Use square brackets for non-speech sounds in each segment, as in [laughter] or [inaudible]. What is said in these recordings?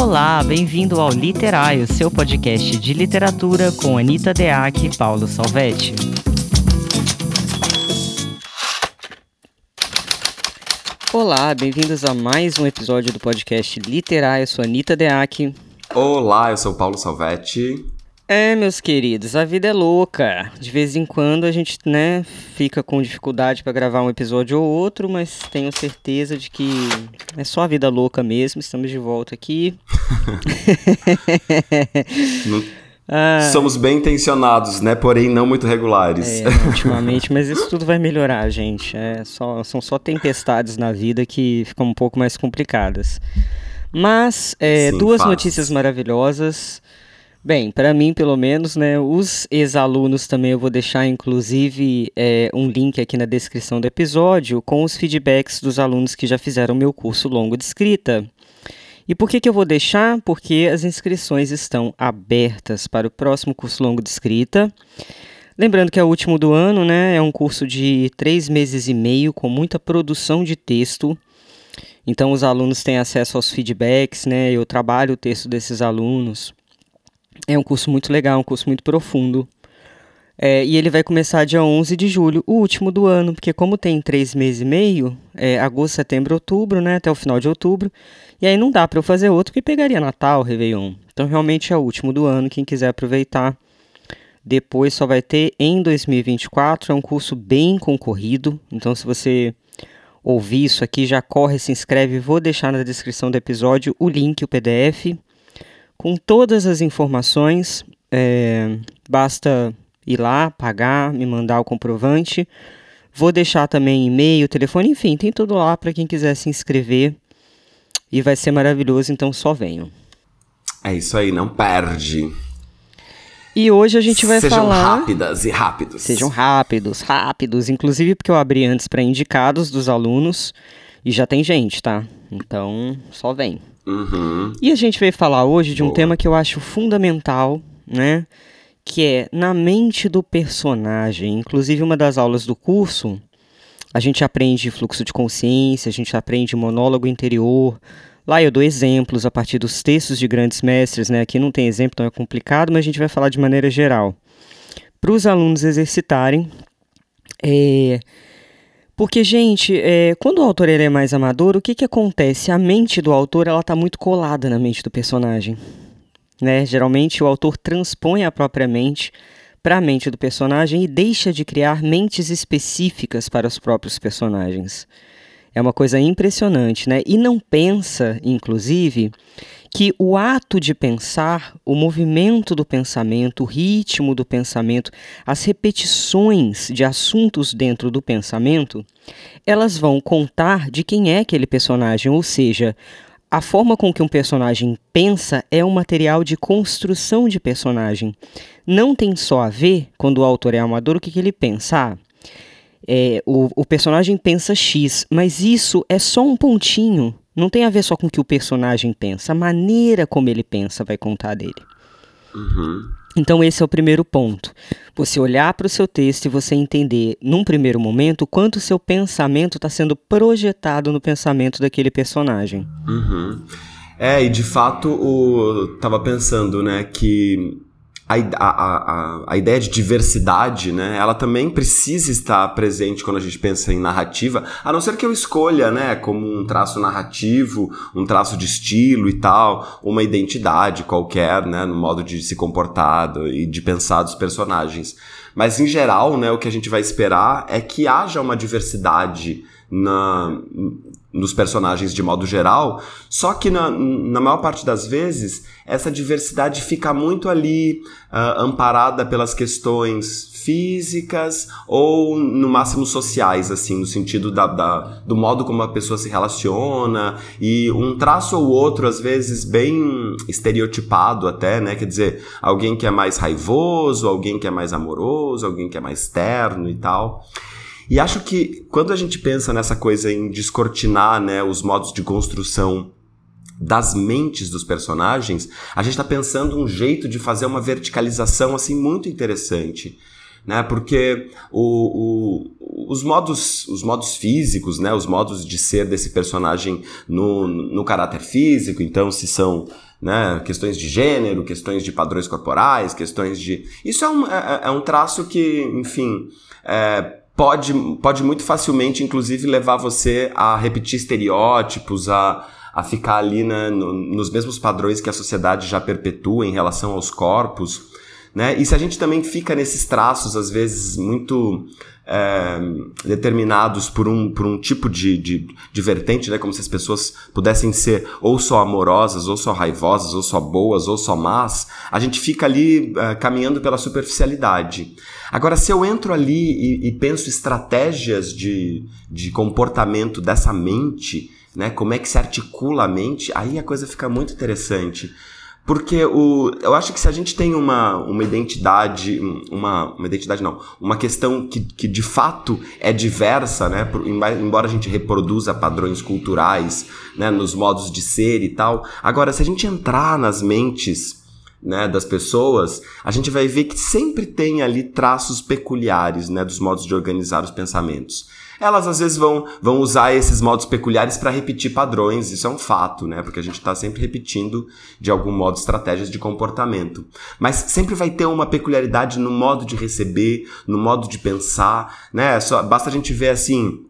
Olá, bem-vindo ao Literário, seu podcast de literatura com Anita Deac e Paulo Salvetti. Olá, bem-vindos a mais um episódio do podcast Literário. Eu sou Anita Deac. Olá, eu sou Paulo Salvetti. É, meus queridos, a vida é louca. De vez em quando a gente, né, fica com dificuldade para gravar um episódio ou outro, mas tenho certeza de que é só a vida louca mesmo. Estamos de volta aqui. [laughs] ah, Somos bem intencionados, né? Porém, não muito regulares. É, ultimamente, mas isso tudo vai melhorar, gente. É só, são só tempestades na vida que ficam um pouco mais complicadas. Mas, é, Sim, duas faz. notícias maravilhosas. Bem, para mim, pelo menos, né, os ex-alunos também eu vou deixar, inclusive, é, um link aqui na descrição do episódio com os feedbacks dos alunos que já fizeram meu curso longo de escrita. E por que, que eu vou deixar? Porque as inscrições estão abertas para o próximo curso longo de escrita. Lembrando que é o último do ano, né? É um curso de três meses e meio com muita produção de texto. Então os alunos têm acesso aos feedbacks, né? Eu trabalho o texto desses alunos. É um curso muito legal, um curso muito profundo. É, e ele vai começar dia 11 de julho, o último do ano, porque como tem três meses e meio, é, agosto, setembro, outubro, né, até o final de outubro, e aí não dá para eu fazer outro que pegaria Natal, Réveillon. Então realmente é o último do ano, quem quiser aproveitar. Depois só vai ter em 2024, é um curso bem concorrido, então se você ouvir isso aqui, já corre, se inscreve, vou deixar na descrição do episódio o link, o PDF com todas as informações. É, basta ir lá, pagar, me mandar o comprovante. Vou deixar também e-mail, telefone, enfim, tem tudo lá para quem quiser se inscrever. E vai ser maravilhoso, então só venham. É isso aí, não perde. E hoje a gente vai Sejam falar. Sejam rápidas e rápidos. Sejam rápidos, rápidos. Inclusive porque eu abri antes para indicados dos alunos e já tem gente, tá? Então só vem. Uhum. E a gente veio falar hoje de um Boa. tema que eu acho fundamental, né? Que é na mente do personagem. Inclusive, uma das aulas do curso, a gente aprende fluxo de consciência, a gente aprende monólogo interior. Lá eu dou exemplos a partir dos textos de grandes mestres, né? Aqui não tem exemplo, então é complicado, mas a gente vai falar de maneira geral. Para os alunos exercitarem, é, porque, gente, é, quando o autor ele é mais amador, o que, que acontece? A mente do autor ela está muito colada na mente do personagem. Né? Geralmente o autor transpõe a própria mente para a mente do personagem e deixa de criar mentes específicas para os próprios personagens. É uma coisa impressionante, né? E não pensa, inclusive, que o ato de pensar, o movimento do pensamento, o ritmo do pensamento, as repetições de assuntos dentro do pensamento, elas vão contar de quem é aquele personagem, ou seja, a forma com que um personagem pensa é um material de construção de personagem. Não tem só a ver, quando o autor é amador, o que, que ele pensa. Ah, é, o, o personagem pensa X, mas isso é só um pontinho não tem a ver só com o que o personagem pensa, a maneira como ele pensa vai contar dele. Uhum. Então, esse é o primeiro ponto. Você olhar para o seu texto e você entender, num primeiro momento, quanto o seu pensamento está sendo projetado no pensamento daquele personagem. Uhum. É, e de fato, o... tava pensando, né, que a, a, a, ideia de diversidade, né, ela também precisa estar presente quando a gente pensa em narrativa, a não ser que eu escolha, né, como um traço narrativo, um traço de estilo e tal, uma identidade qualquer, né, no modo de se comportar e de pensar dos personagens. Mas em geral, né, o que a gente vai esperar é que haja uma diversidade na, nos personagens de modo geral, só que na, na maior parte das vezes essa diversidade fica muito ali uh, amparada pelas questões físicas ou no máximo sociais, assim, no sentido da, da, do modo como a pessoa se relaciona e um traço ou outro, às vezes, bem estereotipado até, né? Quer dizer, alguém que é mais raivoso, alguém que é mais amoroso, alguém que é mais terno e tal. E acho que quando a gente pensa nessa coisa em descortinar né, os modos de construção das mentes dos personagens, a gente está pensando um jeito de fazer uma verticalização assim muito interessante. Né? Porque o, o, os modos, os modos físicos, né? Os modos de ser desse personagem no, no caráter físico. Então, se são né, questões de gênero, questões de padrões corporais, questões de. Isso é um, é, é um traço que, enfim, é, pode, pode muito facilmente, inclusive, levar você a repetir estereótipos, a, a ficar ali né, no, nos mesmos padrões que a sociedade já perpetua em relação aos corpos. Né? E se a gente também fica nesses traços, às vezes, muito é, determinados por um, por um tipo de, de, de, vertente, né? como se as pessoas pudessem ser ou só amorosas, ou só raivosas, ou só boas, ou só más, a gente fica ali é, caminhando pela superficialidade. Agora, se eu entro ali e, e penso estratégias de, de comportamento dessa mente, né? Como é que se articula a mente, aí a coisa fica muito interessante. Porque o, eu acho que se a gente tem uma, uma identidade, uma, uma identidade não, uma questão que, que de fato é diversa, né? Embora a gente reproduza padrões culturais, né? Nos modos de ser e tal. Agora, se a gente entrar nas mentes né, das pessoas, a gente vai ver que sempre tem ali traços peculiares né, dos modos de organizar os pensamentos. Elas às vezes vão, vão usar esses modos peculiares para repetir padrões, isso é um fato, né? Porque a gente está sempre repetindo, de algum modo, estratégias de comportamento. Mas sempre vai ter uma peculiaridade no modo de receber, no modo de pensar, né? Só, basta a gente ver assim.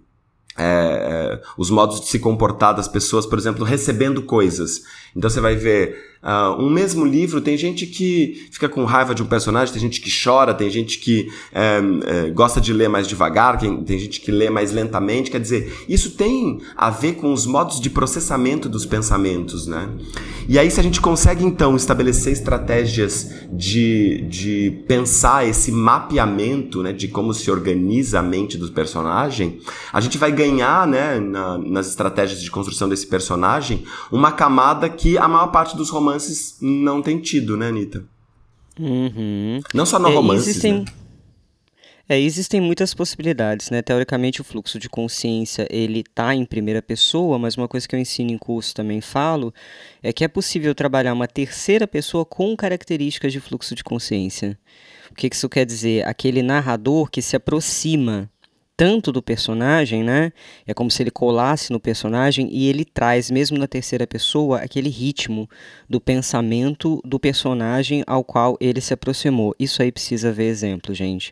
É, os modos de se comportar das pessoas, por exemplo, recebendo coisas. Então você vai ver Uh, um mesmo livro, tem gente que fica com raiva de um personagem, tem gente que chora, tem gente que é, é, gosta de ler mais devagar, tem, tem gente que lê mais lentamente. Quer dizer, isso tem a ver com os modos de processamento dos pensamentos, né? E aí, se a gente consegue então estabelecer estratégias de, de pensar esse mapeamento né, de como se organiza a mente do personagem, a gente vai ganhar né, na, nas estratégias de construção desse personagem uma camada que a maior parte dos romances romances não tem tido, né, Anitta? Uhum. Não só no é, romances, existem... né? É, existem muitas possibilidades, né? Teoricamente, o fluxo de consciência ele tá em primeira pessoa, mas uma coisa que eu ensino em curso também falo é que é possível trabalhar uma terceira pessoa com características de fluxo de consciência. O que isso quer dizer? Aquele narrador que se aproxima tanto do personagem, né? É como se ele colasse no personagem e ele traz, mesmo na terceira pessoa, aquele ritmo do pensamento do personagem ao qual ele se aproximou. Isso aí precisa ver exemplo, gente.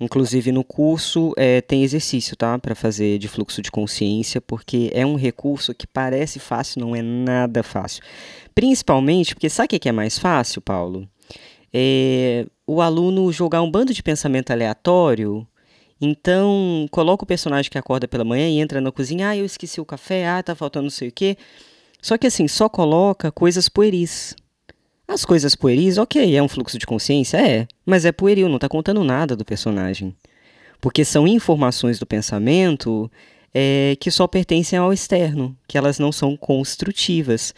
Inclusive no curso é, tem exercício, tá? Para fazer de fluxo de consciência, porque é um recurso que parece fácil, não é nada fácil. Principalmente porque sabe o que é mais fácil, Paulo? É o aluno jogar um bando de pensamento aleatório então, coloca o personagem que acorda pela manhã e entra na cozinha, ah, eu esqueci o café, ah, tá faltando não sei o quê. Só que assim, só coloca coisas pueris. As coisas pueris, ok, é um fluxo de consciência? É, mas é pueril, não tá contando nada do personagem. Porque são informações do pensamento é, que só pertencem ao externo, que elas não são construtivas.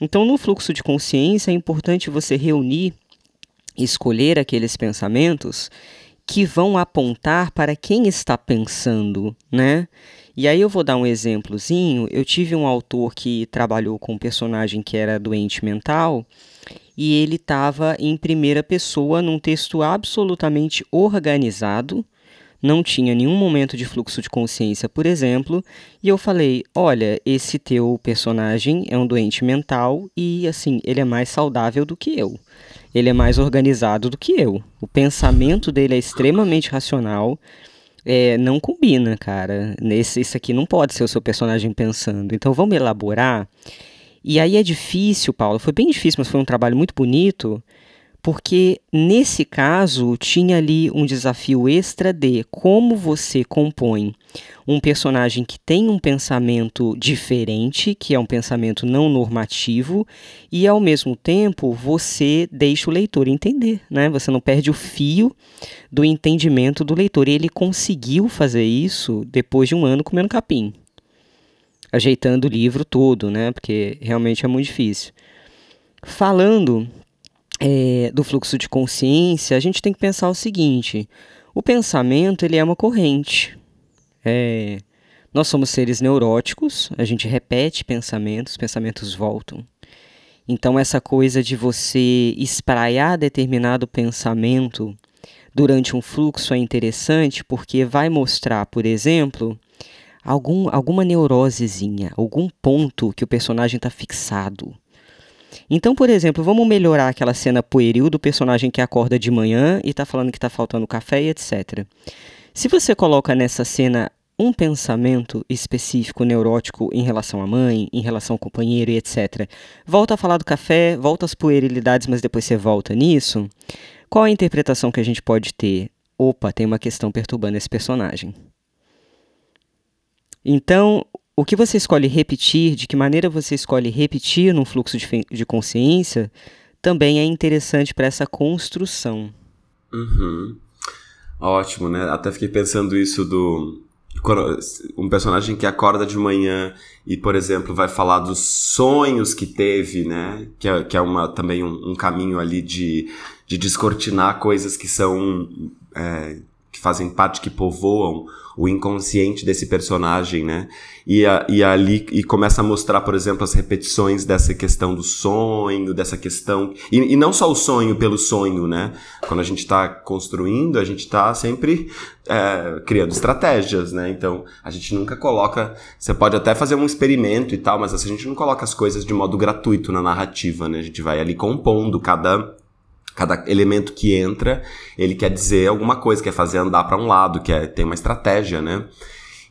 Então, no fluxo de consciência, é importante você reunir, escolher aqueles pensamentos que vão apontar para quem está pensando, né? E aí eu vou dar um exemplozinho. Eu tive um autor que trabalhou com um personagem que era doente mental e ele estava em primeira pessoa num texto absolutamente organizado, não tinha nenhum momento de fluxo de consciência, por exemplo, e eu falei: "Olha, esse teu personagem é um doente mental e assim, ele é mais saudável do que eu" ele é mais organizado do que eu. O pensamento dele é extremamente racional. É, não combina, cara. Nesse, isso aqui não pode ser o seu personagem pensando. Então vamos elaborar. E aí é difícil, Paulo. Foi bem difícil, mas foi um trabalho muito bonito porque nesse caso tinha ali um desafio extra de como você compõe um personagem que tem um pensamento diferente, que é um pensamento não normativo, e ao mesmo tempo você deixa o leitor entender, né? Você não perde o fio do entendimento do leitor. E ele conseguiu fazer isso depois de um ano comendo capim, ajeitando o livro todo, né? Porque realmente é muito difícil. Falando é, do fluxo de consciência, a gente tem que pensar o seguinte: o pensamento ele é uma corrente. É, nós somos seres neuróticos, a gente repete pensamentos, pensamentos voltam. Então, essa coisa de você espraiar determinado pensamento durante um fluxo é interessante porque vai mostrar, por exemplo, algum, alguma neurosezinha, algum ponto que o personagem está fixado. Então, por exemplo, vamos melhorar aquela cena pueril do personagem que acorda de manhã e está falando que está faltando café e etc. Se você coloca nessa cena um pensamento específico neurótico em relação à mãe, em relação ao companheiro e etc. Volta a falar do café, volta às puerilidades, mas depois você volta nisso. Qual a interpretação que a gente pode ter? Opa, tem uma questão perturbando esse personagem. Então, o que você escolhe repetir, de que maneira você escolhe repetir num fluxo de, de consciência, também é interessante para essa construção. Uhum. Ótimo, né? Até fiquei pensando isso do um personagem que acorda de manhã e, por exemplo, vai falar dos sonhos que teve, né? Que é, que é uma, também um, um caminho ali de, de descortinar coisas que são. É, fazem parte, que povoam o inconsciente desse personagem, né? E, a, e ali e começa a mostrar, por exemplo, as repetições dessa questão do sonho, dessa questão. E, e não só o sonho pelo sonho, né? Quando a gente está construindo, a gente está sempre é, criando estratégias, né? Então a gente nunca coloca. Você pode até fazer um experimento e tal, mas assim, a gente não coloca as coisas de modo gratuito na narrativa, né? A gente vai ali compondo cada Cada elemento que entra, ele quer dizer alguma coisa, quer fazer andar para um lado, quer ter uma estratégia, né?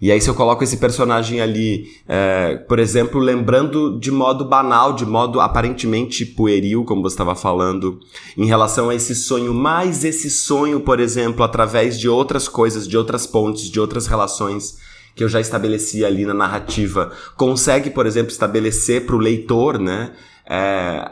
E aí, se eu coloco esse personagem ali, é, por exemplo, lembrando de modo banal, de modo aparentemente pueril, como você estava falando, em relação a esse sonho, mas esse sonho, por exemplo, através de outras coisas, de outras pontes, de outras relações que eu já estabeleci ali na narrativa, consegue, por exemplo, estabelecer para o leitor, né? É,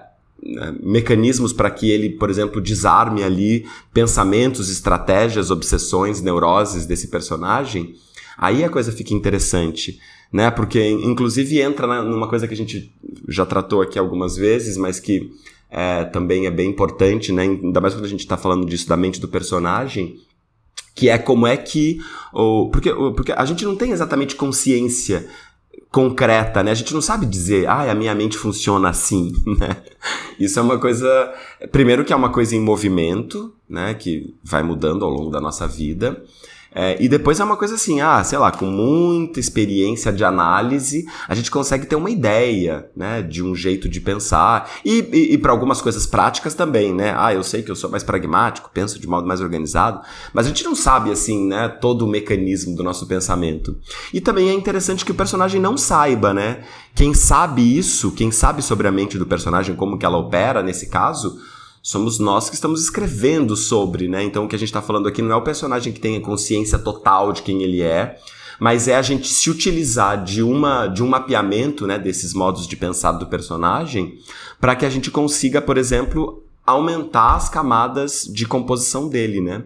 mecanismos para que ele, por exemplo, desarme ali pensamentos, estratégias, obsessões, neuroses desse personagem, aí a coisa fica interessante, né? Porque inclusive entra numa coisa que a gente já tratou aqui algumas vezes, mas que é, também é bem importante, né? Ainda mais quando a gente está falando disso da mente do personagem, que é como é que. Ou, porque, porque a gente não tem exatamente consciência concreta, né? A gente não sabe dizer, ah, a minha mente funciona assim, [laughs] né? Isso é uma coisa, primeiro que é uma coisa em movimento, né? Que vai mudando ao longo da nossa vida. É, e depois é uma coisa assim, ah, sei lá, com muita experiência de análise, a gente consegue ter uma ideia, né, de um jeito de pensar. E, e, e para algumas coisas práticas também, né? Ah, eu sei que eu sou mais pragmático, penso de modo mais organizado, mas a gente não sabe, assim, né, todo o mecanismo do nosso pensamento. E também é interessante que o personagem não saiba, né? Quem sabe isso, quem sabe sobre a mente do personagem, como que ela opera nesse caso, somos nós que estamos escrevendo sobre, né? Então o que a gente está falando aqui não é o personagem que tenha consciência total de quem ele é, mas é a gente se utilizar de uma de um mapeamento, né, desses modos de pensar do personagem, para que a gente consiga, por exemplo, aumentar as camadas de composição dele, né?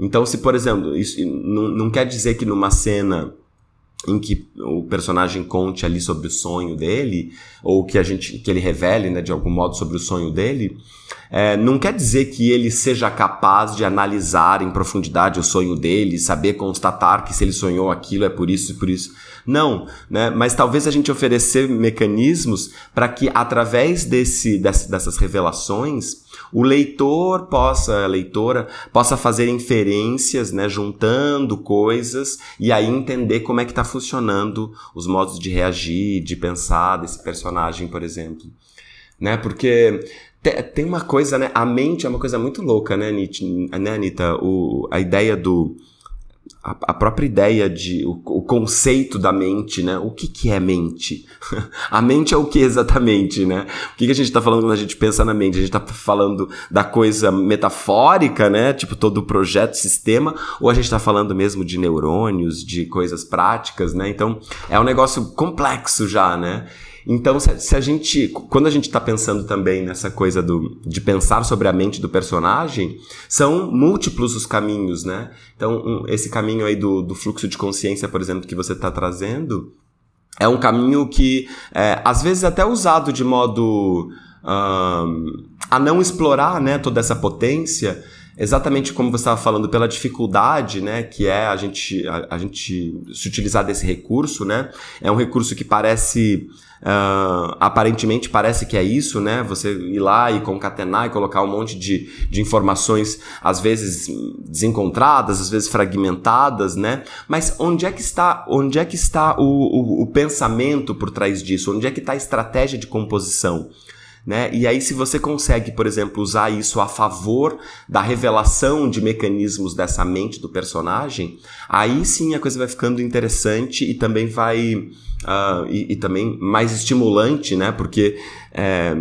Então, se por exemplo, isso não, não quer dizer que numa cena em que o personagem conte ali sobre o sonho dele, ou que a gente que ele revele, né, de algum modo sobre o sonho dele, é, não quer dizer que ele seja capaz de analisar em profundidade o sonho dele, saber constatar que se ele sonhou aquilo é por isso e por isso. Não, né? Mas talvez a gente oferecer mecanismos para que através desse, dessas revelações o leitor possa, a leitora, possa fazer inferências, né, juntando coisas e aí entender como é que está funcionando os modos de reagir, de pensar desse personagem, por exemplo. Né? Porque tem uma coisa, né? A mente é uma coisa muito louca, né, né Anitta? O, a ideia do. A, a própria ideia de. O, o, conceito da mente, né? O que, que é mente? [laughs] a mente é o que exatamente, né? O que, que a gente está falando quando a gente pensa na mente? A gente está falando da coisa metafórica, né? Tipo todo o projeto, sistema, ou a gente está falando mesmo de neurônios, de coisas práticas, né? Então é um negócio complexo já, né? Então, se, a gente. Quando a gente está pensando também nessa coisa do, de pensar sobre a mente do personagem, são múltiplos os caminhos, né? Então, um, esse caminho aí do, do fluxo de consciência, por exemplo, que você está trazendo, é um caminho que, é, às vezes, até usado de modo. A não explorar né, toda essa potência, exatamente como você estava falando, pela dificuldade, né, que é a gente, a, a, gente se utilizar desse recurso, né? É um recurso que parece. Uh, aparentemente parece que é isso, né? Você ir lá e concatenar e colocar um monte de, de informações, às vezes desencontradas, às vezes fragmentadas, né? Mas onde é que está, onde é que está o, o, o pensamento por trás disso? Onde é que está a estratégia de composição? Né? E aí, se você consegue, por exemplo, usar isso a favor da revelação de mecanismos dessa mente do personagem, aí sim a coisa vai ficando interessante e também vai. Uh, e, e, também mais estimulante, né? Porque. É,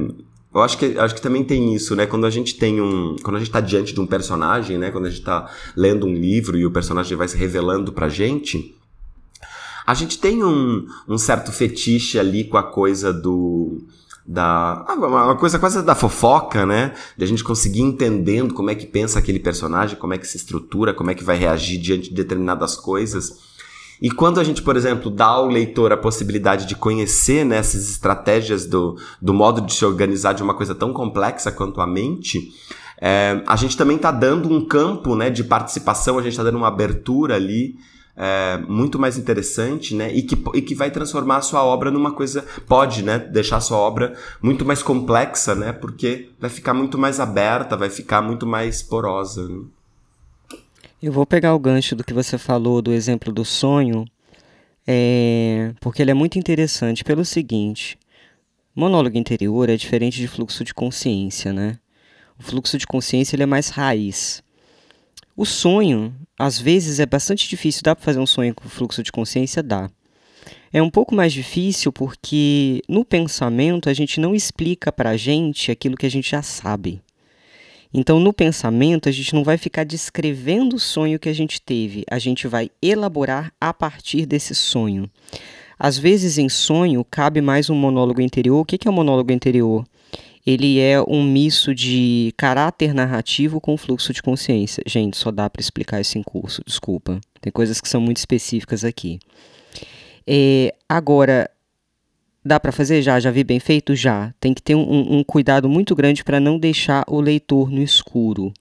eu acho que, acho que também tem isso, né? Quando a gente tem um. Quando a gente está diante de um personagem, né? Quando a gente está lendo um livro e o personagem vai se revelando pra gente, a gente tem um, um certo fetiche ali com a coisa do da uma coisa quase da fofoca, né? De a gente conseguir entendendo como é que pensa aquele personagem, como é que se estrutura, como é que vai reagir diante de determinadas coisas. E quando a gente, por exemplo, dá ao leitor a possibilidade de conhecer né, essas estratégias do, do modo de se organizar de uma coisa tão complexa quanto a mente, é, a gente também está dando um campo né, de participação, a gente está dando uma abertura ali é, muito mais interessante, né? E que, e que vai transformar a sua obra numa coisa. Pode, né? Deixar a sua obra muito mais complexa, né? Porque vai ficar muito mais aberta, vai ficar muito mais porosa. Né? Eu vou pegar o gancho do que você falou, do exemplo do sonho, é... porque ele é muito interessante pelo seguinte. Monólogo interior é diferente de fluxo de consciência, né? O fluxo de consciência ele é mais raiz. O sonho, às vezes, é bastante difícil. Dá para fazer um sonho com fluxo de consciência? Dá. É um pouco mais difícil porque no pensamento a gente não explica para a gente aquilo que a gente já sabe. Então, no pensamento, a gente não vai ficar descrevendo o sonho que a gente teve, a gente vai elaborar a partir desse sonho. Às vezes, em sonho, cabe mais um monólogo interior. O que é o um monólogo interior? ele é um misto de caráter narrativo com fluxo de consciência. Gente, só dá para explicar isso em curso, desculpa. Tem coisas que são muito específicas aqui. É, agora, dá para fazer? Já, já vi bem feito? Já. Tem que ter um, um cuidado muito grande para não deixar o leitor no escuro.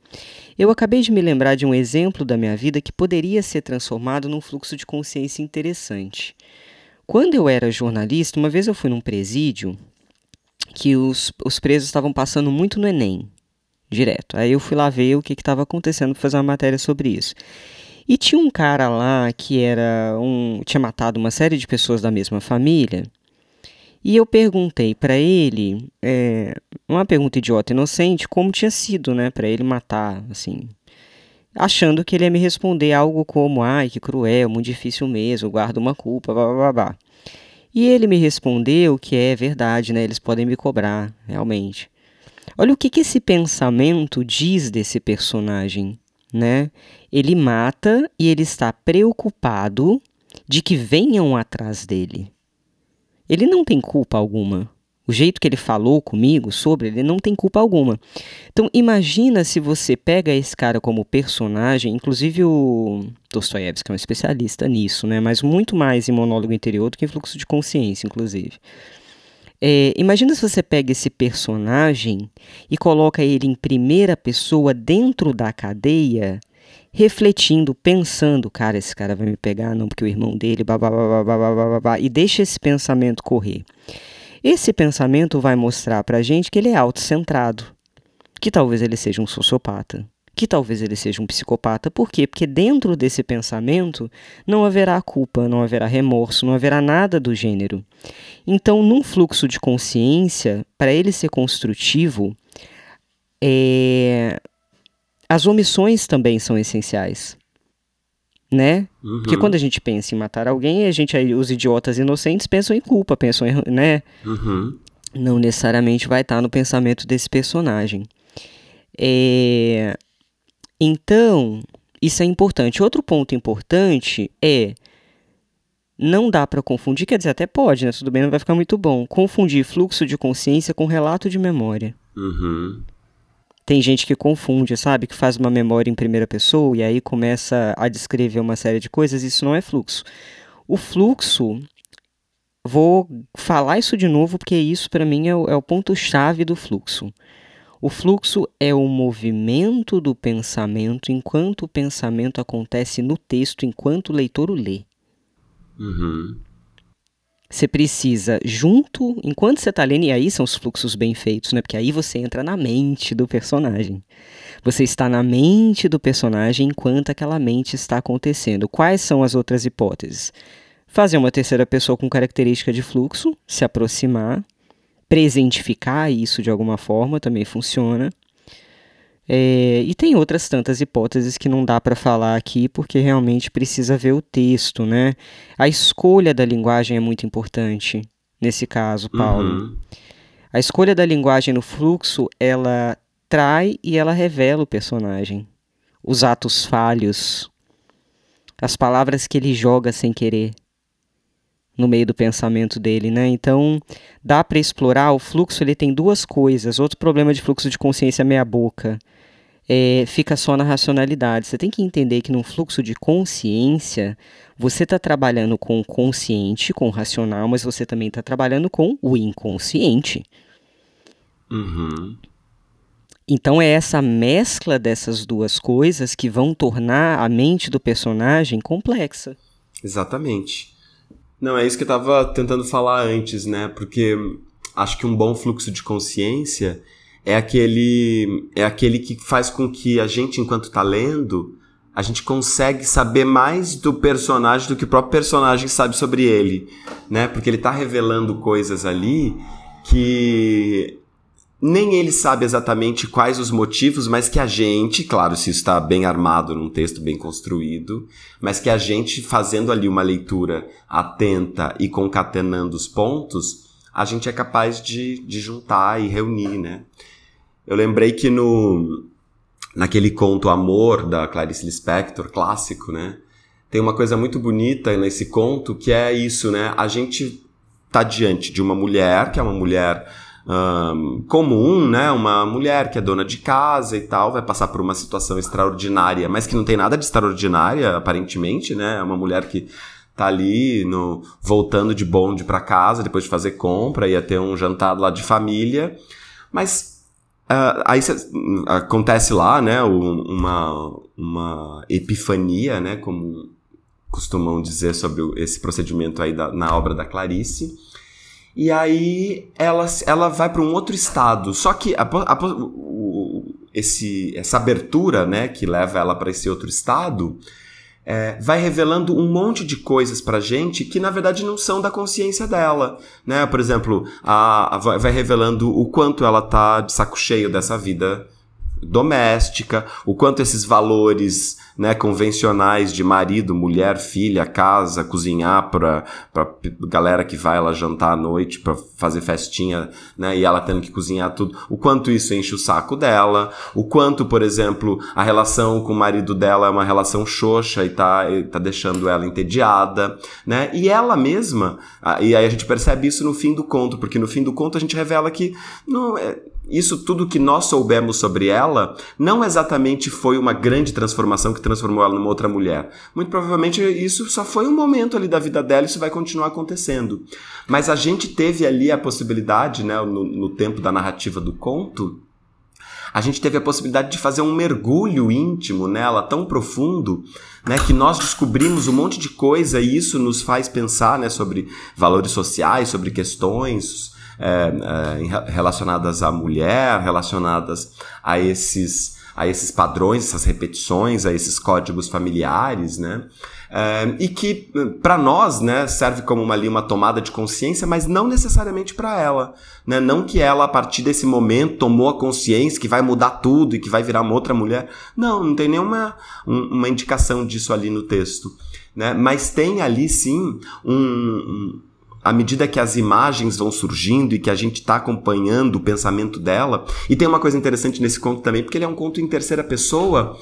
Eu acabei de me lembrar de um exemplo da minha vida que poderia ser transformado num fluxo de consciência interessante. Quando eu era jornalista, uma vez eu fui num presídio que os, os presos estavam passando muito no Enem, direto. Aí eu fui lá ver o que estava acontecendo para fazer uma matéria sobre isso. E tinha um cara lá que era um tinha matado uma série de pessoas da mesma família. E eu perguntei para ele, é, uma pergunta idiota, inocente, como tinha sido, né, para ele matar, assim, achando que ele ia me responder algo como, ai, que cruel, muito difícil mesmo, guardo uma culpa, blá blá blá. E ele me respondeu que é verdade, né? Eles podem me cobrar, realmente. Olha o que, que esse pensamento diz desse personagem, né? Ele mata e ele está preocupado de que venham atrás dele. Ele não tem culpa alguma o jeito que ele falou comigo sobre, ele não tem culpa alguma. Então imagina se você pega esse cara como personagem, inclusive o Dostoiévski é um especialista nisso, né? Mas muito mais em monólogo interior do que em fluxo de consciência, inclusive. É, imagina se você pega esse personagem e coloca ele em primeira pessoa dentro da cadeia, refletindo, pensando, cara, esse cara vai me pegar, não, porque o irmão dele, blá, blá, blá, blá, e deixa esse pensamento correr. Esse pensamento vai mostrar para a gente que ele é autocentrado, que talvez ele seja um sociopata, que talvez ele seja um psicopata. Por quê? Porque dentro desse pensamento não haverá culpa, não haverá remorso, não haverá nada do gênero. Então, num fluxo de consciência, para ele ser construtivo, é... as omissões também são essenciais né? Uhum. Porque quando a gente pensa em matar alguém, a gente aí, os idiotas inocentes pensam em culpa, pensam em, né? Uhum. Não necessariamente vai estar no pensamento desse personagem. É... Então, isso é importante. Outro ponto importante é não dá para confundir, quer dizer, até pode, né? Tudo bem, não vai ficar muito bom. Confundir fluxo de consciência com relato de memória. Uhum. Tem gente que confunde, sabe? Que faz uma memória em primeira pessoa e aí começa a descrever uma série de coisas. Isso não é fluxo. O fluxo, vou falar isso de novo porque isso para mim é o, é o ponto-chave do fluxo. O fluxo é o movimento do pensamento enquanto o pensamento acontece no texto, enquanto o leitor o lê. Uhum. Você precisa, junto, enquanto você está lendo, e aí são os fluxos bem feitos, né? Porque aí você entra na mente do personagem. Você está na mente do personagem enquanto aquela mente está acontecendo. Quais são as outras hipóteses? Fazer uma terceira pessoa com característica de fluxo, se aproximar, presentificar isso de alguma forma também funciona. É, e tem outras tantas hipóteses que não dá para falar aqui porque realmente precisa ver o texto, né? A escolha da linguagem é muito importante nesse caso, Paulo. Uhum. A escolha da linguagem no fluxo, ela trai e ela revela o personagem. Os atos falhos, as palavras que ele joga sem querer no meio do pensamento dele, né? Então, dá para explorar o fluxo, ele tem duas coisas. Outro problema de fluxo de consciência meia boca é, fica só na racionalidade. Você tem que entender que num fluxo de consciência, você está trabalhando com o consciente, com o racional, mas você também está trabalhando com o inconsciente. Uhum. Então é essa mescla dessas duas coisas que vão tornar a mente do personagem complexa. Exatamente. Não, é isso que eu estava tentando falar antes, né? Porque acho que um bom fluxo de consciência é aquele é aquele que faz com que a gente, enquanto está lendo, a gente consegue saber mais do personagem do que o próprio personagem sabe sobre ele, né? Porque ele está revelando coisas ali que nem ele sabe exatamente quais os motivos, mas que a gente, claro, se está bem armado num texto bem construído, mas que a gente fazendo ali uma leitura atenta e concatenando os pontos, a gente é capaz de, de juntar e reunir, né? Eu lembrei que no naquele conto Amor da Clarice Lispector, clássico, né? Tem uma coisa muito bonita nesse conto que é isso, né? A gente tá diante de uma mulher, que é uma mulher um, comum, né? Uma mulher que é dona de casa e tal, vai passar por uma situação extraordinária, mas que não tem nada de extraordinária, aparentemente, né? É uma mulher que tá ali no, voltando de bonde para casa depois de fazer compra, ia ter um jantar lá de família, mas Uh, aí cê, acontece lá, né, uma, uma epifania, né, como costumam dizer sobre esse procedimento aí da, na obra da Clarice. E aí ela, ela vai para um outro estado. Só que a, a, o, esse, essa abertura, né, que leva ela para esse outro estado, é, vai revelando um monte de coisas pra gente que na verdade não são da consciência dela, né? Por exemplo, a, a vai revelando o quanto ela tá de saco cheio dessa vida doméstica, o quanto esses valores né, convencionais de marido, mulher, filha, casa, cozinhar para galera que vai lá jantar à noite para fazer festinha, né, e ela tendo que cozinhar tudo, o quanto isso enche o saco dela, o quanto, por exemplo, a relação com o marido dela é uma relação xoxa e tá, e tá deixando ela entediada, né, e ela mesma, e aí a gente percebe isso no fim do conto, porque no fim do conto a gente revela que não, é, isso tudo que nós soubemos sobre ela não exatamente foi uma grande transformação que transformou ela numa outra mulher. Muito provavelmente isso só foi um momento ali da vida dela e isso vai continuar acontecendo. Mas a gente teve ali a possibilidade, né, no, no tempo da narrativa do conto, a gente teve a possibilidade de fazer um mergulho íntimo nela tão profundo, né, que nós descobrimos um monte de coisa e isso nos faz pensar, né, sobre valores sociais, sobre questões é, é, relacionadas à mulher, relacionadas a esses a esses padrões, essas repetições, a esses códigos familiares, né? É, e que para nós, né, serve como uma, ali, uma tomada de consciência, mas não necessariamente para ela, né? Não que ela a partir desse momento tomou a consciência que vai mudar tudo e que vai virar uma outra mulher. Não, não tem nenhuma um, uma indicação disso ali no texto, né? Mas tem ali sim um, um à medida que as imagens vão surgindo e que a gente está acompanhando o pensamento dela. E tem uma coisa interessante nesse conto também, porque ele é um conto em terceira pessoa,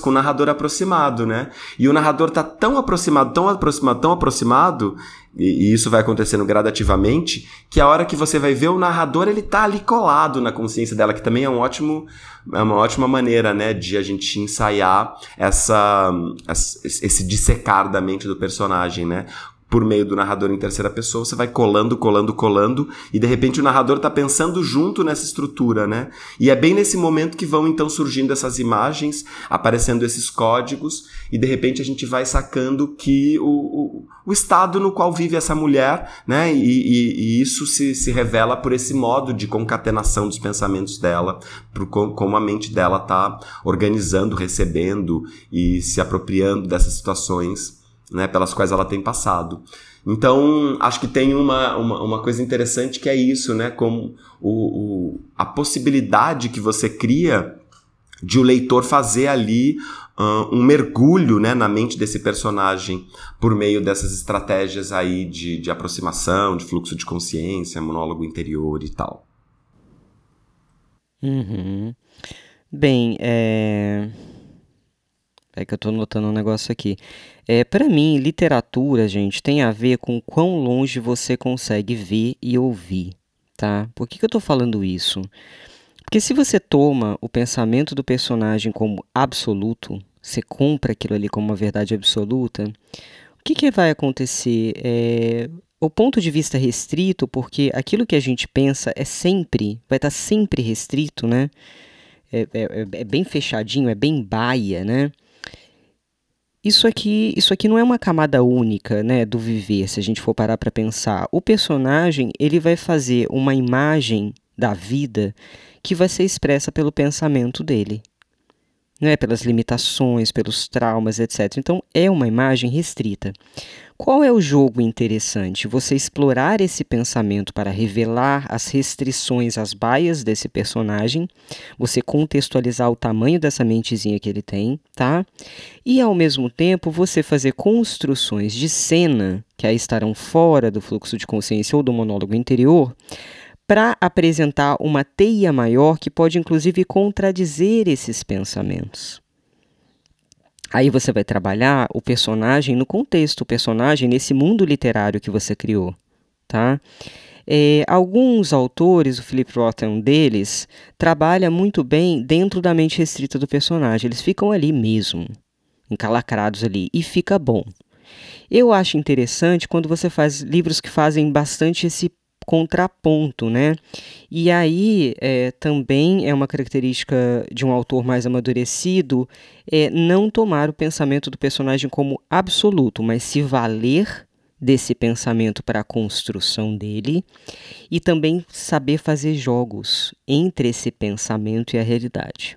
com o narrador aproximado, né? E o narrador está tão aproximado, tão aproximado, tão aproximado, e, e, isso vai acontecendo gradativamente, que a hora que você vai ver o narrador, ele tá ali colado na consciência dela, que também é um ótimo, é uma ótima maneira, né, de a gente ensaiar essa, esse dissecar da mente do personagem, né? Por meio do narrador em terceira pessoa, você vai colando, colando, colando, e de repente o narrador está pensando junto nessa estrutura, né? E é bem nesse momento que vão então surgindo essas imagens, aparecendo esses códigos, e de repente a gente vai sacando que o, o, o estado no qual vive essa mulher, né? E, e, e, isso se, se revela por esse modo de concatenação dos pensamentos dela, por como a mente dela está organizando, recebendo e se apropriando dessas situações né, pelas quais ela tem passado. Então, acho que tem uma, uma, uma, coisa interessante que é isso, né? Como o, o, a possibilidade que você cria de o leitor fazer ali uh, um mergulho né, na mente desse personagem por meio dessas estratégias aí de, de aproximação, de fluxo de consciência, monólogo interior e tal. Uhum. Bem, é... É que eu tô notando um negócio aqui. É, para mim, literatura, gente, tem a ver com quão longe você consegue ver e ouvir, tá? Por que, que eu tô falando isso? Porque se você toma o pensamento do personagem como absoluto, você compra aquilo ali como uma verdade absoluta, o que, que vai acontecer? É, o ponto de vista restrito, porque aquilo que a gente pensa é sempre, vai estar tá sempre restrito, né? É, é, é, bem fechadinho, é bem baia, né? Isso aqui, isso aqui não é uma camada única, né, do viver, se a gente for parar para pensar. O personagem, ele vai fazer uma imagem da vida que vai ser expressa pelo pensamento dele. Não é pelas limitações, pelos traumas, etc. Então é uma imagem restrita. Qual é o jogo interessante? Você explorar esse pensamento para revelar as restrições, as baias desse personagem, você contextualizar o tamanho dessa mentezinha que ele tem, tá? E ao mesmo tempo você fazer construções de cena que aí estarão fora do fluxo de consciência ou do monólogo interior, para apresentar uma teia maior que pode inclusive contradizer esses pensamentos. Aí você vai trabalhar o personagem no contexto, o personagem nesse mundo literário que você criou, tá? É, alguns autores, o Philip Roth é um deles, trabalha muito bem dentro da mente restrita do personagem. Eles ficam ali mesmo, encalacrados ali, e fica bom. Eu acho interessante quando você faz livros que fazem bastante esse contraponto, né? E aí é, também é uma característica de um autor mais amadurecido é não tomar o pensamento do personagem como absoluto, mas se valer desse pensamento para a construção dele e também saber fazer jogos entre esse pensamento e a realidade.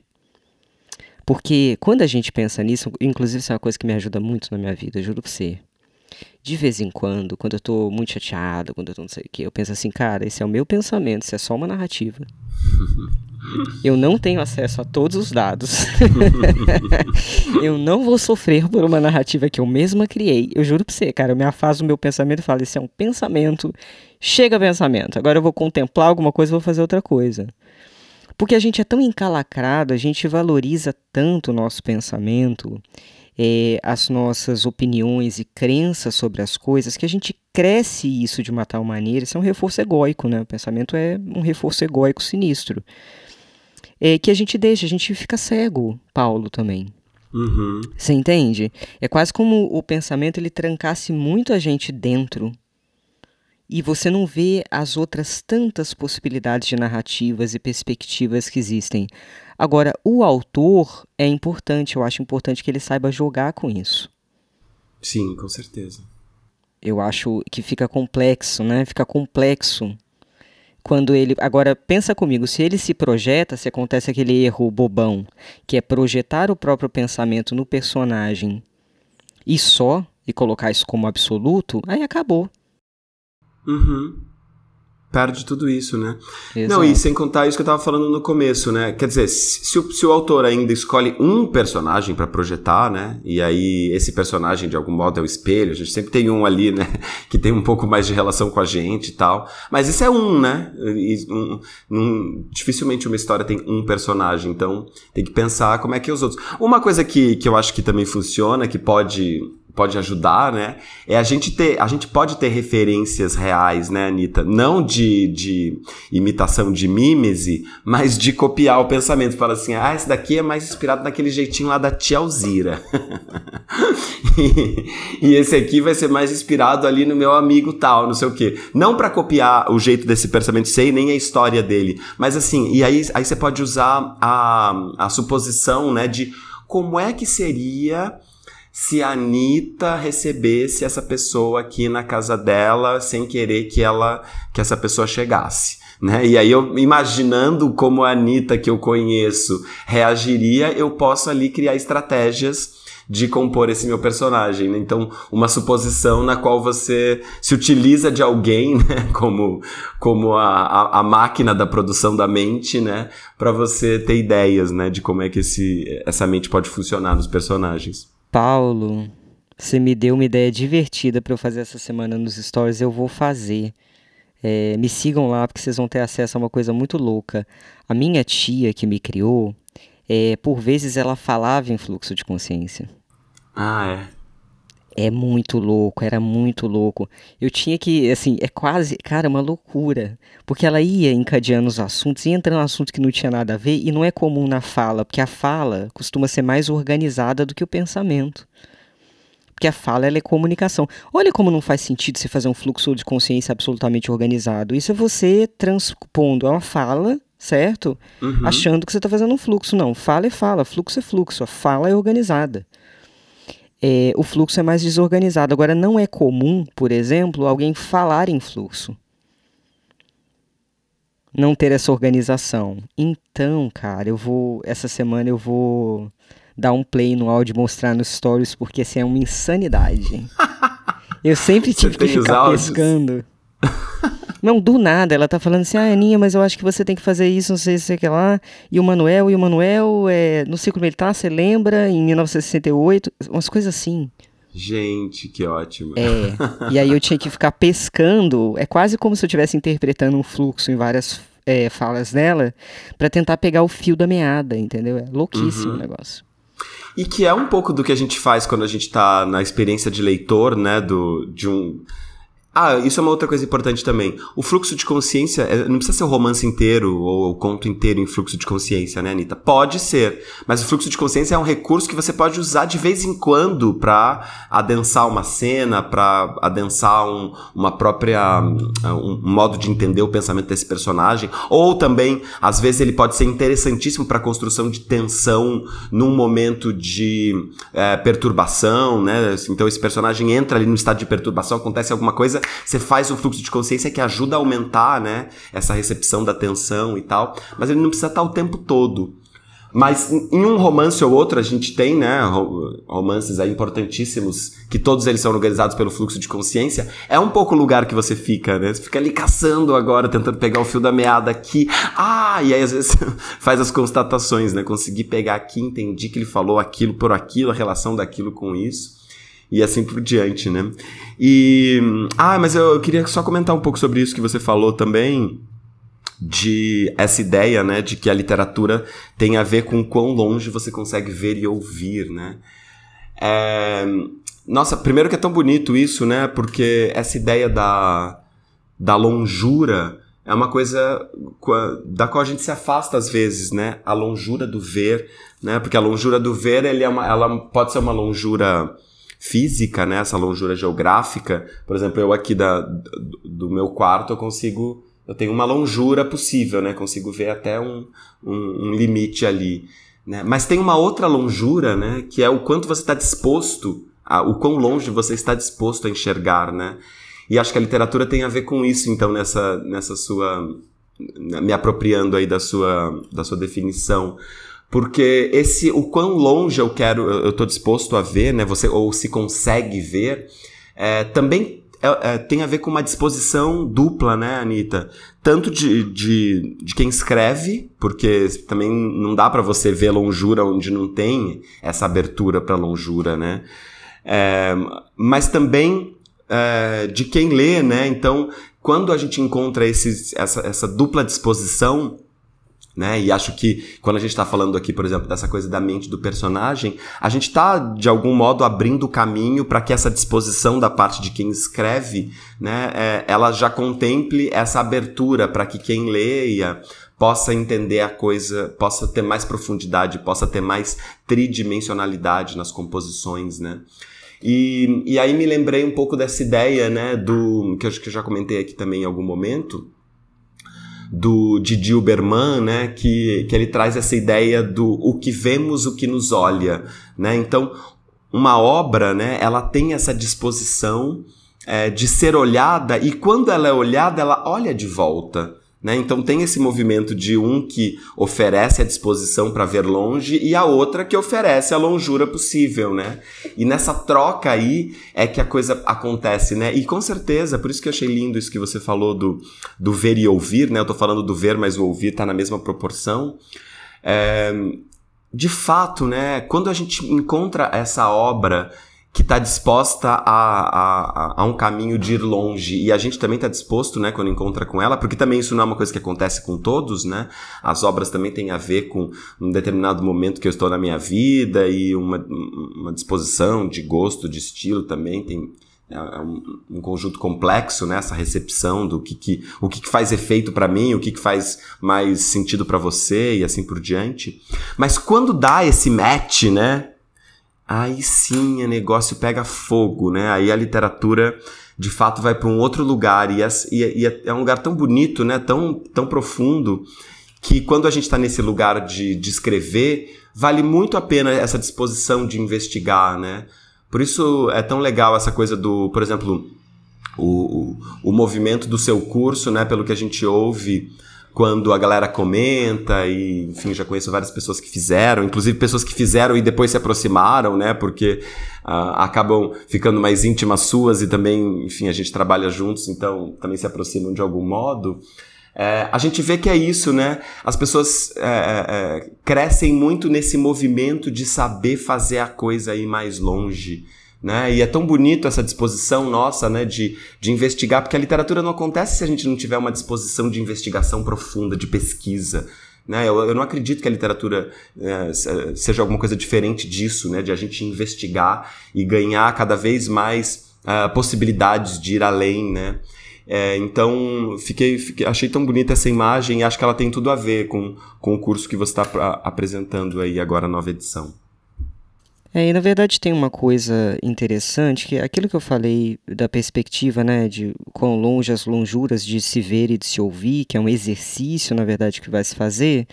Porque quando a gente pensa nisso, inclusive isso é uma coisa que me ajuda muito na minha vida, juro pra você de vez em quando, quando eu tô muito chateado, quando eu tô não sei o que, eu penso assim, cara, esse é o meu pensamento, isso é só uma narrativa. [laughs] Eu não tenho acesso a todos os dados. [laughs] eu não vou sofrer por uma narrativa que eu mesma criei. Eu juro pra você, cara, eu me afasto do meu pensamento e falo, isso é um pensamento. Chega pensamento. Agora eu vou contemplar alguma coisa e vou fazer outra coisa. Porque a gente é tão encalacrado, a gente valoriza tanto o nosso pensamento é, as nossas opiniões e crenças sobre as coisas, que a gente cresce isso de uma tal maneira, isso é um reforço egóico, né? O pensamento é um reforço egóico sinistro. É, que a gente deixa, a gente fica cego, Paulo também. Uhum. Você entende? É quase como o pensamento ele trancasse muito a gente dentro e você não vê as outras tantas possibilidades de narrativas e perspectivas que existem. Agora, o autor é importante, eu acho importante que ele saiba jogar com isso. Sim, com certeza. Eu acho que fica complexo, né? Fica complexo quando ele. Agora, pensa comigo, se ele se projeta, se acontece aquele erro bobão, que é projetar o próprio pensamento no personagem e só, e colocar isso como absoluto, aí acabou. Uhum. Perde tudo isso, né? Exato. Não, e sem contar isso que eu tava falando no começo, né? Quer dizer, se o, se o autor ainda escolhe um personagem para projetar, né? E aí esse personagem de algum modo é o espelho, a gente sempre tem um ali, né? [laughs] Que tem um pouco mais de relação com a gente e tal. Mas isso é um, né? E, um, um, dificilmente uma história tem um personagem, então tem que pensar como é que é os outros. Uma coisa que, que eu acho que também funciona, que pode pode ajudar, né? É a gente ter, a gente pode ter referências reais, né, Anitta? Não de, de imitação de mímese, mas de copiar o pensamento. Fala assim, ah, esse daqui é mais inspirado naquele jeitinho lá da tia Alzira. [laughs] e, e, esse aqui vai ser mais inspirado ali no meu amigo tal, não sei o quê. Não para copiar o jeito desse pensamento sei nem a história dele, mas assim, e aí, aí você pode usar a, a suposição, né, de como é que seria se a Anitta recebesse essa pessoa aqui na casa dela sem querer que ela que essa pessoa chegasse. Né? E aí eu imaginando como a Anitta que eu conheço reagiria, eu posso ali criar estratégias de compor esse meu personagem. Né? Então, uma suposição na qual você se utiliza de alguém, [laughs] né? como, como a, a, a máquina da produção da mente, né? para você ter ideias né? de como é que esse, essa mente pode funcionar nos personagens. Paulo, você me deu uma ideia divertida para eu fazer essa semana nos stories, eu vou fazer. É, me sigam lá porque vocês vão ter acesso a uma coisa muito louca. A minha tia que me criou, é, por vezes ela falava em fluxo de consciência. Ah, é. É muito louco, era muito louco. Eu tinha que, assim, é quase, cara, uma loucura. Porque ela ia encadeando os assuntos, ia entrando em assuntos que não tinha nada a ver, e não é comum na fala, porque a fala costuma ser mais organizada do que o pensamento. Porque a fala é comunicação. Olha como não faz sentido você fazer um fluxo de consciência absolutamente organizado. Isso é você transpondo a fala, certo? Uhum. Achando que você está fazendo um fluxo. Não, fala é fala, fluxo é fluxo. A fala é organizada é, o fluxo é mais desorganizado. Agora, não é comum, por exemplo, alguém falar em fluxo. Não ter essa organização. Então, cara, eu vou. Essa semana eu vou dar um play no áudio e mostrar nos stories, porque assim é uma insanidade. [laughs] Eu sempre tive que ficar pescando. [laughs] Não, do nada, ela tá falando assim, ah, Aninha, mas eu acho que você tem que fazer isso, não sei se que lá. E o Manuel, e o Manuel, é, no ciclo militar, você lembra, em 1968, umas coisas assim. Gente, que ótimo. É, e aí eu tinha que ficar pescando, é quase como se eu estivesse interpretando um fluxo em várias é, falas dela, para tentar pegar o fio da meada, entendeu? É louquíssimo uhum. o negócio. E que é um pouco do que a gente faz quando a gente tá na experiência de leitor, né, do, de um ah, isso é uma outra coisa importante também. O fluxo de consciência é, não precisa ser o romance inteiro ou o conto inteiro em fluxo de consciência, né, Anitta? Pode ser, mas o fluxo de consciência é um recurso que você pode usar de vez em quando para adensar uma cena, para adensar um, uma própria um modo de entender o pensamento desse personagem, ou também às vezes ele pode ser interessantíssimo para a construção de tensão num momento de é, perturbação, né? Então esse personagem entra ali no estado de perturbação, acontece alguma coisa você faz um fluxo de consciência que ajuda a aumentar, né, essa recepção da atenção e tal, mas ele não precisa estar o tempo todo. Mas em um romance ou outro a gente tem, né, romances aí importantíssimos, que todos eles são organizados pelo fluxo de consciência. É um pouco o lugar que você fica, né? Você fica ali caçando agora, tentando pegar o fio da meada aqui. Ah, e aí às vezes [laughs] faz as constatações, né? Consegui pegar aqui, entendi que ele falou aquilo por aquilo, a relação daquilo com isso e assim por diante, né? E. Ah, mas eu queria só comentar um pouco sobre isso que você falou também. De essa ideia, né, de que a literatura tem a ver com quão longe você consegue ver e ouvir, né? É... Nossa, primeiro que é tão bonito isso, né? Porque essa ideia da, da longura é uma coisa da qual a gente se afasta às vezes, né? A longura do ver, né? Porque a longura do ver, ele é uma, ela pode ser uma longura física, né? Essa longura geográfica. Por exemplo, eu aqui da, do meu quarto eu consigo. Eu tenho uma longura possível, né? Consigo ver até um, um, um limite ali. Né? Mas tem uma outra longura, né? Que é o quanto você está disposto, a, o quão longe você está disposto a enxergar, né? E acho que a literatura tem a ver com isso, então, nessa, nessa sua. me apropriando aí da sua, da sua definição. Porque esse, o quão longe eu quero, eu estou disposto a ver, né? Você, ou se consegue ver, é, também é, é, tem a ver com uma disposição dupla, né, Anitta? Tanto de, de, de quem escreve, porque também não dá para você ver longura onde não tem essa abertura para longura, né? É, mas também é, de quem lê, né? Então, quando a gente encontra esses, essa, essa dupla disposição, Né? E acho que quando a gente está falando aqui, por exemplo, dessa coisa da mente do personagem, a gente está, de algum modo, abrindo o caminho para que essa disposição da parte de quem escreve, né, é, ela já contemple essa abertura para que quem leia possa entender a coisa, possa ter mais profundidade, possa ter mais tridimensionalidade nas composições, né? E, e aí me lembrei um pouco dessa ideia, né, do que eu, que eu já comentei aqui também em algum momento, do Didi Uberman, né, que, que ele traz essa ideia do o que vemos, o que nos olha, né? Então, uma obra, né, ela tem essa disposição é, de ser olhada e quando ela é olhada, ela olha de volta. Né? Então tem esse movimento de um que oferece a disposição para ver longe e a outra que oferece a longura possível, né? E nessa troca aí é que a coisa acontece, né? E com certeza, por isso que eu achei lindo isso que você falou do, do ver e ouvir, né? Eu tô falando do ver, mas o ouvir tá na mesma proporção. É, de fato, né? Quando a gente encontra essa obra que está disposta a, a, a, um caminho de ir longe. E a gente também está disposto, né, quando encontra com ela, porque também isso não é uma coisa que acontece com todos, né? As obras também têm a ver com um determinado momento que eu estou na minha vida e uma, uma disposição de gosto, de estilo também tem. É, é um, um, conjunto complexo, né? Essa recepção do que, que o que, que faz efeito para mim, o que, que faz mais sentido para você e assim por diante. Mas quando dá esse match, né? Aí sim o negócio pega fogo, né? Aí a literatura de fato vai para um outro lugar e é, e é, é, um lugar tão bonito, né? Tão, tão profundo que quando a gente está nesse lugar de, de escrever, vale muito a pena essa disposição de investigar, né? Por isso é tão legal essa coisa do, por exemplo, o, o, o movimento do seu curso, né? Pelo que a gente ouve, quando a galera comenta e, enfim, já conheço várias pessoas que fizeram, inclusive pessoas que fizeram e depois se aproximaram, né, porque uh, acabam ficando mais íntimas suas e também, enfim, a gente trabalha juntos, então também se aproximam de algum modo. É, a gente vê que é isso, né? As pessoas é, é, crescem muito nesse movimento de saber fazer a coisa ir mais longe, né? E é tão bonito essa disposição nossa, né, de, de investigar, porque a literatura não acontece se a gente não tiver uma disposição de investigação profunda, de pesquisa. Né? Eu, eu não acredito que a literatura é, seja alguma coisa diferente disso, né, de a gente investigar e ganhar cada vez mais uh, possibilidades de ir além, né? É, então, fiquei, fiquei, achei tão bonita essa imagem e acho que ela tem tudo a ver com, com o curso que você está apresentando aí agora, a nova edição. É, e na verdade tem uma coisa interessante, que é aquilo que eu falei da perspectiva, né, de quão longe as lonjuras de se ver e de se ouvir, que é um exercício, na verdade, que vai se fazer,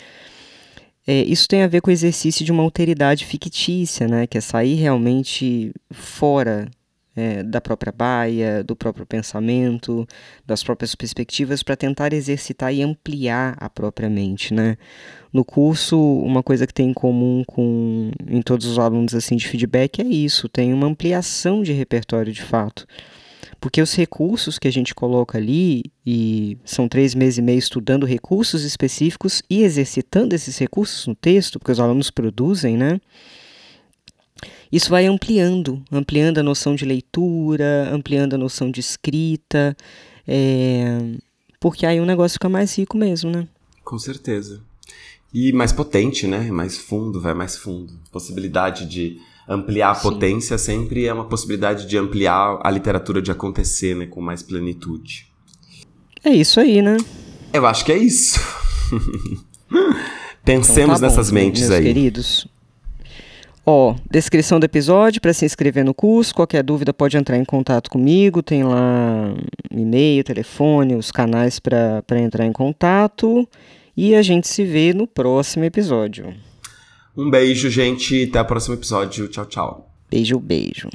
é, isso tem a ver com o exercício de uma alteridade fictícia, né, que é sair realmente fora é, da própria baia, do próprio pensamento, das próprias perspectivas, para tentar exercitar e ampliar a própria mente, né? No curso, uma coisa que tem em comum com em todos os alunos assim de feedback é isso, tem uma ampliação de repertório de fato. Porque os recursos que a gente coloca ali, e são três meses e meio estudando recursos específicos e exercitando esses recursos no texto, porque os alunos produzem, né? Isso vai ampliando, ampliando a noção de leitura, ampliando a noção de escrita, é... porque aí o negócio fica mais rico mesmo, né? Com certeza. E mais potente, né? Mais fundo, vai mais fundo. Possibilidade de ampliar a Sim. potência sempre é uma possibilidade de ampliar a literatura de acontecer, né? Com mais plenitude. É isso aí, né? Eu acho que é isso. [laughs] Pensemos então tá nessas bom, mentes meus aí. queridos. Ó, descrição do episódio para se inscrever no curso. Qualquer dúvida pode entrar em contato comigo. Tem lá e-mail, telefone, os canais para entrar em contato. E a gente se vê no próximo episódio. Um beijo, gente. Até o próximo episódio. Tchau, tchau. Beijo, beijo.